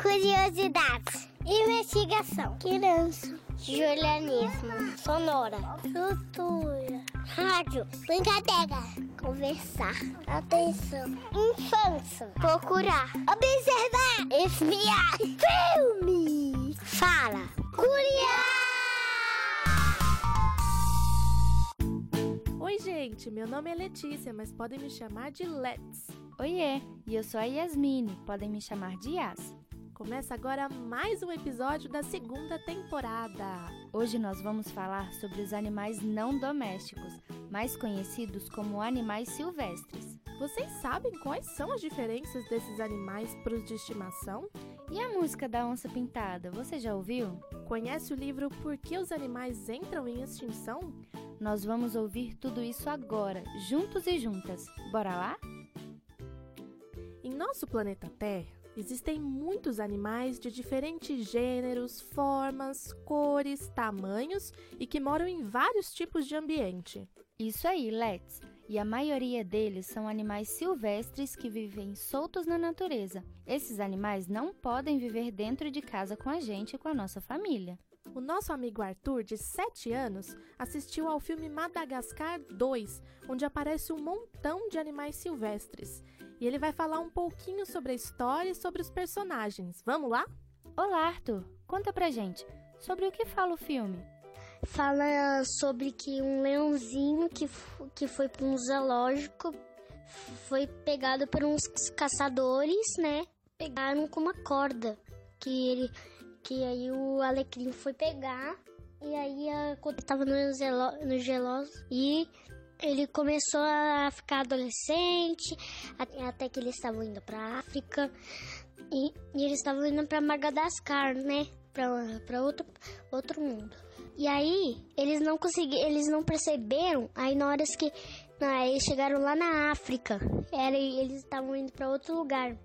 Curiosidades. Investigação. Criança. Julianismo. Sonora. Cultura. Rádio. Brincadeira. Conversar. Atenção. Infância. Procurar. Observar. Espiar. Filme. Fala. Curiar. Oi, gente, meu nome é Letícia, mas podem me chamar de Let's. Oiê, e eu sou a Yasmine, podem me chamar de Yas. Começa agora mais um episódio da segunda temporada. Hoje nós vamos falar sobre os animais não domésticos, mais conhecidos como animais silvestres. Vocês sabem quais são as diferenças desses animais para os de estimação? E a música da onça pintada, você já ouviu? Conhece o livro Por que os animais entram em extinção? Nós vamos ouvir tudo isso agora, juntos e juntas. Bora lá? Em nosso planeta Terra, existem muitos animais de diferentes gêneros, formas, cores, tamanhos e que moram em vários tipos de ambiente. Isso aí, Let's. E a maioria deles são animais silvestres que vivem soltos na natureza. Esses animais não podem viver dentro de casa com a gente e com a nossa família. O nosso amigo Arthur, de 7 anos, assistiu ao filme Madagascar 2, onde aparece um montão de animais silvestres. E ele vai falar um pouquinho sobre a história e sobre os personagens. Vamos lá? Olá, Arthur. Conta pra gente. Sobre o que fala o filme? Fala sobre que um leãozinho que, que foi para um zoológico foi pegado por uns caçadores, né? Pegaram com uma corda que ele que aí o alecrim foi pegar e aí a, quando estava no, gelo, no geloso e ele começou a ficar adolescente até que eles estavam indo para África e, e eles estavam indo para Madagascar, né? Para outro outro mundo. E aí eles não conseguiram, eles não perceberam. Aí na hora que aí chegaram lá na África, era eles estavam indo para outro lugar.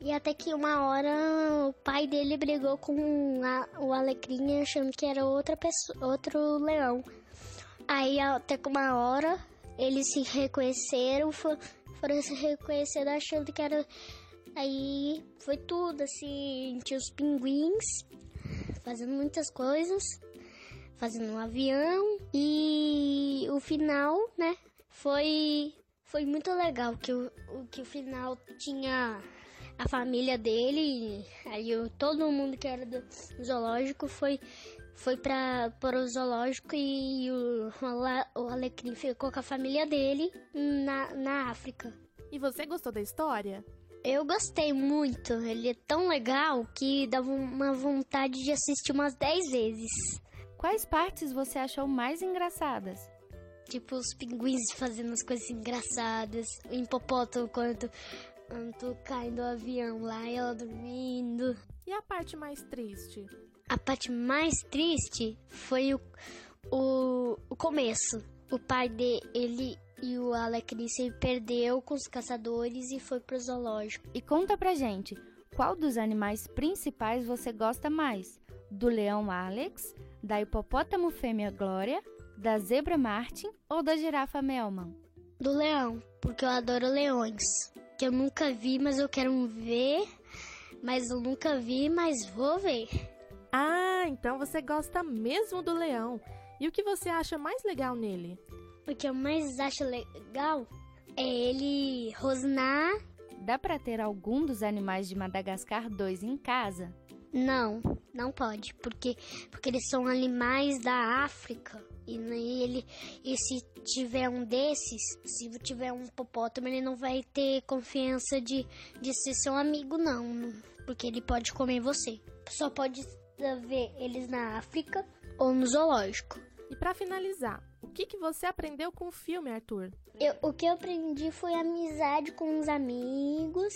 E até que uma hora o pai dele brigou com a, o alecrim achando que era outra pessoa, outro leão. Aí até que uma hora eles se reconheceram, foram, foram se reconhecendo achando que era. Aí foi tudo assim, tinha os pinguins fazendo muitas coisas, fazendo um avião e o final, né? Foi foi muito legal que o, que o final tinha a família dele, aí todo mundo que era do zoológico foi foi para o zoológico e o, o Alecrim ficou com a família dele na, na África. E você gostou da história? Eu gostei muito, ele é tão legal que dava uma vontade de assistir umas 10 vezes. Quais partes você achou mais engraçadas? Tipo os pinguins fazendo as coisas engraçadas, o hipopótamo quando Anto caindo do avião lá e ela dormindo. E a parte mais triste? A parte mais triste foi o, o, o começo. O pai dele e o Alecrim se perdeu com os caçadores e foi pro zoológico. E conta pra gente, qual dos animais principais você gosta mais? Do leão Alex, da hipopótamo fêmea Glória, da zebra Martin ou da girafa Melman? Do leão, porque eu adoro leões que eu nunca vi, mas eu quero ver. Mas eu nunca vi, mas vou ver. Ah, então você gosta mesmo do leão. E o que você acha mais legal nele? O que eu mais acho legal é ele rosnar. Dá para ter algum dos animais de Madagascar 2 em casa? Não, não pode, porque porque eles são animais da África. E ele e se tiver um desses, se tiver um hipopótamo, ele não vai ter confiança de, de ser seu amigo não, porque ele pode comer você. Só pode ver eles na África ou no zoológico. E para finalizar, o que, que você aprendeu com o filme, Arthur? Eu, o que eu aprendi foi amizade com os amigos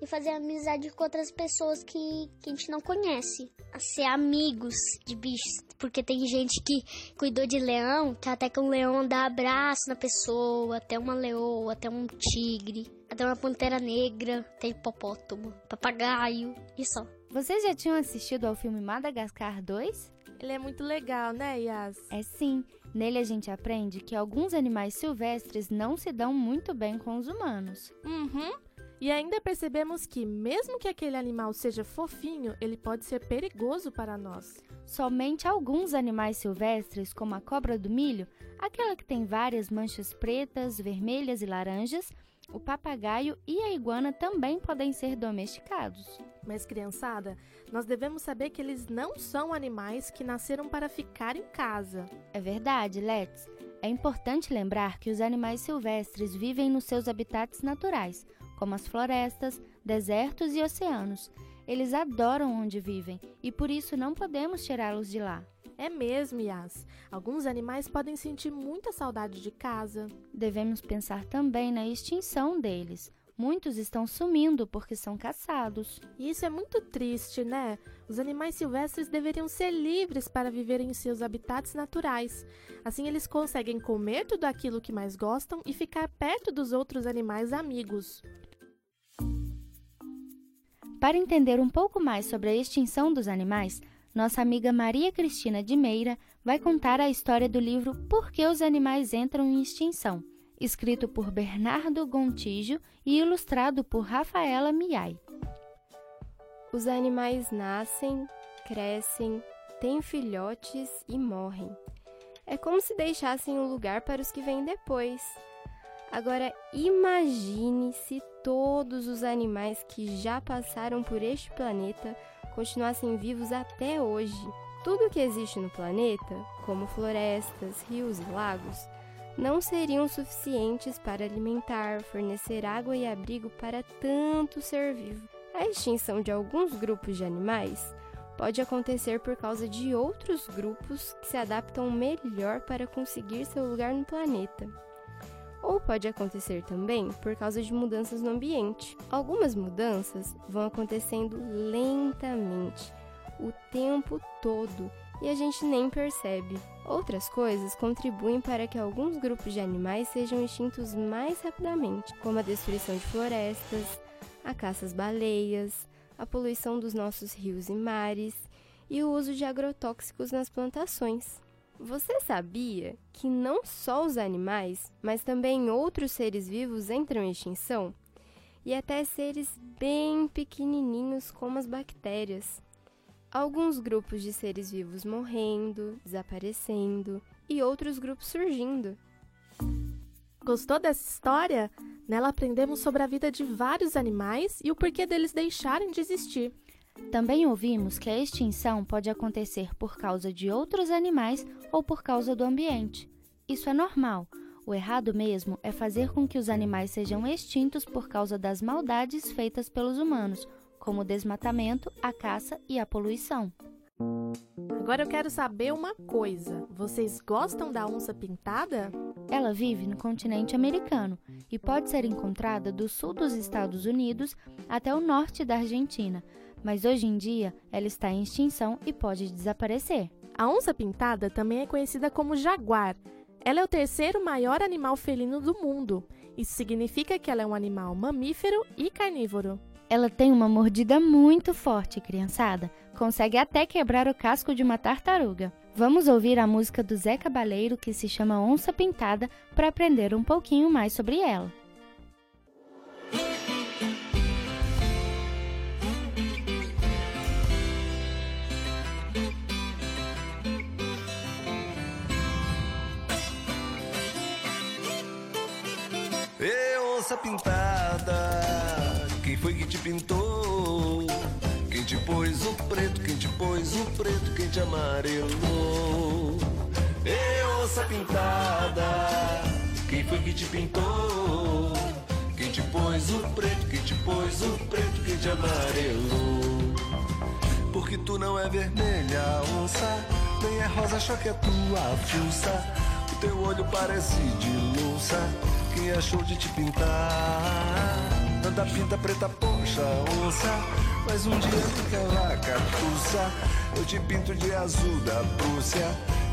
e fazer amizade com outras pessoas que, que a gente não conhece. A ser amigos de bichos. Porque tem gente que cuidou de leão, que até que um leão dá abraço na pessoa, até uma leoa, até um tigre, até uma pantera negra, tem hipopótamo, papagaio e só. Vocês já tinham assistido ao filme Madagascar 2? Ele é muito legal, né, Yas? É sim. Nele a gente aprende que alguns animais silvestres não se dão muito bem com os humanos. Uhum. E ainda percebemos que, mesmo que aquele animal seja fofinho, ele pode ser perigoso para nós. Somente alguns animais silvestres, como a cobra do milho, aquela que tem várias manchas pretas, vermelhas e laranjas, o papagaio e a iguana também podem ser domesticados. Mas, criançada, nós devemos saber que eles não são animais que nasceram para ficar em casa. É verdade, Let's. É importante lembrar que os animais silvestres vivem nos seus habitats naturais, como as florestas, desertos e oceanos. Eles adoram onde vivem e por isso não podemos tirá-los de lá. É mesmo, Yas. Alguns animais podem sentir muita saudade de casa. Devemos pensar também na extinção deles. Muitos estão sumindo porque são caçados. E isso é muito triste, né? Os animais silvestres deveriam ser livres para viverem em seus habitats naturais. Assim, eles conseguem comer tudo aquilo que mais gostam e ficar perto dos outros animais amigos. Para entender um pouco mais sobre a extinção dos animais, nossa amiga Maria Cristina de Meira vai contar a história do livro Por que os animais entram em extinção, escrito por Bernardo Gontijo e ilustrado por Rafaela Miai. Os animais nascem, crescem, têm filhotes e morrem. É como se deixassem um lugar para os que vêm depois. Agora imagine se todos os animais que já passaram por este planeta continuassem vivos até hoje. Tudo que existe no planeta, como florestas, rios e lagos, não seriam suficientes para alimentar, fornecer água e abrigo para tanto ser vivo. A extinção de alguns grupos de animais pode acontecer por causa de outros grupos que se adaptam melhor para conseguir seu lugar no planeta ou pode acontecer também por causa de mudanças no ambiente. Algumas mudanças vão acontecendo lentamente, o tempo todo, e a gente nem percebe. Outras coisas contribuem para que alguns grupos de animais sejam extintos mais rapidamente, como a destruição de florestas, a caça às baleias, a poluição dos nossos rios e mares e o uso de agrotóxicos nas plantações. Você sabia que não só os animais, mas também outros seres vivos entram em extinção? E até seres bem pequenininhos como as bactérias. Alguns grupos de seres vivos morrendo, desaparecendo e outros grupos surgindo. Gostou dessa história? Nela aprendemos sobre a vida de vários animais e o porquê deles deixarem de existir. Também ouvimos que a extinção pode acontecer por causa de outros animais ou por causa do ambiente. Isso é normal. O errado mesmo é fazer com que os animais sejam extintos por causa das maldades feitas pelos humanos, como o desmatamento, a caça e a poluição. Agora eu quero saber uma coisa: vocês gostam da onça pintada? Ela vive no continente americano e pode ser encontrada do sul dos Estados Unidos até o norte da Argentina, mas hoje em dia ela está em extinção e pode desaparecer. A onça pintada também é conhecida como jaguar. Ela é o terceiro maior animal felino do mundo. Isso significa que ela é um animal mamífero e carnívoro. Ela tem uma mordida muito forte, criançada. Consegue até quebrar o casco de uma tartaruga. Vamos ouvir a música do Zé Cabaleiro que se chama Onça Pintada para aprender um pouquinho mais sobre ela. Onça pintada, quem foi que te pintou? Quem te pôs o preto, quem te pôs o preto, quem te amarelou? Ei, onça pintada, quem foi que te pintou? Quem te pôs o preto, quem te pôs o preto, quem te amarelou? Porque tu não é vermelha, onça, nem é rosa, só que é tua fuça. O teu olho parece de louça quem achou de te pintar? Tanta pinta preta, poxa, onça. Mas um dia fica lá, catuça. Eu te pinto de azul da Prússia.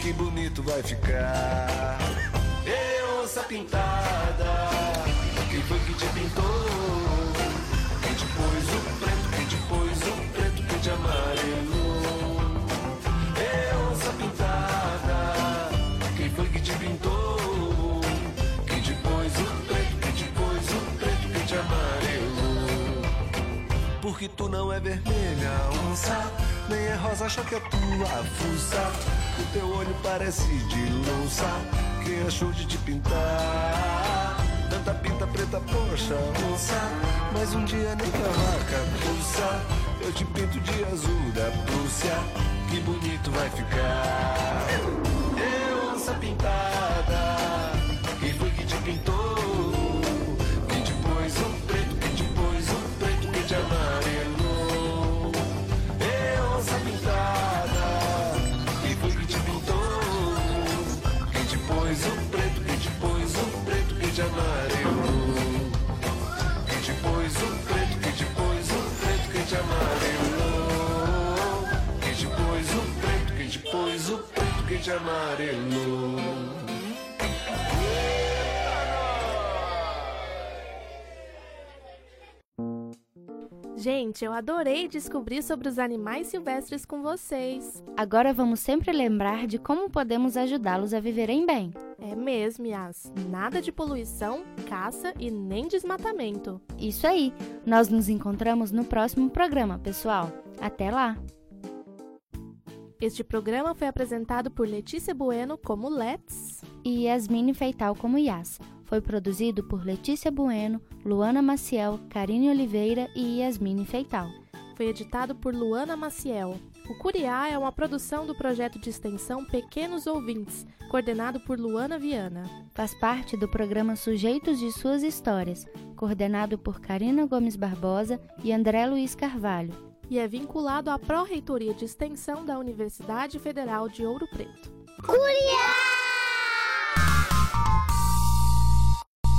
Que bonito vai ficar. Ei, onça pintada. Vermelha, onça. Nem é rosa, acha que é tua fuça. O teu olho parece de louça. Quem achou de te pintar? Tanta pinta preta, poxa, onça. Mas um dia nem pra vaca pulsa. Eu te pinto de azul da Prússia. Que bonito vai ficar. Eu, onça pintada. Pôs o te amarelou? Gente, eu adorei descobrir sobre os animais silvestres com vocês. Agora vamos sempre lembrar de como podemos ajudá-los a viverem bem. É mesmo, Yas. Nada de poluição, caça e nem desmatamento. Isso aí! Nós nos encontramos no próximo programa, pessoal. Até lá! Este programa foi apresentado por Letícia Bueno como Let's E Yasmine Feital como Yas. Foi produzido por Letícia Bueno, Luana Maciel, Karine Oliveira e Yasmine Feital. Foi editado por Luana Maciel. O Curiá é uma produção do projeto de extensão Pequenos Ouvintes, coordenado por Luana Viana. Faz parte do programa Sujeitos de Suas Histórias, coordenado por Karina Gomes Barbosa e André Luiz Carvalho. E é vinculado à Pró-Reitoria de Extensão da Universidade Federal de Ouro Preto. Curiá!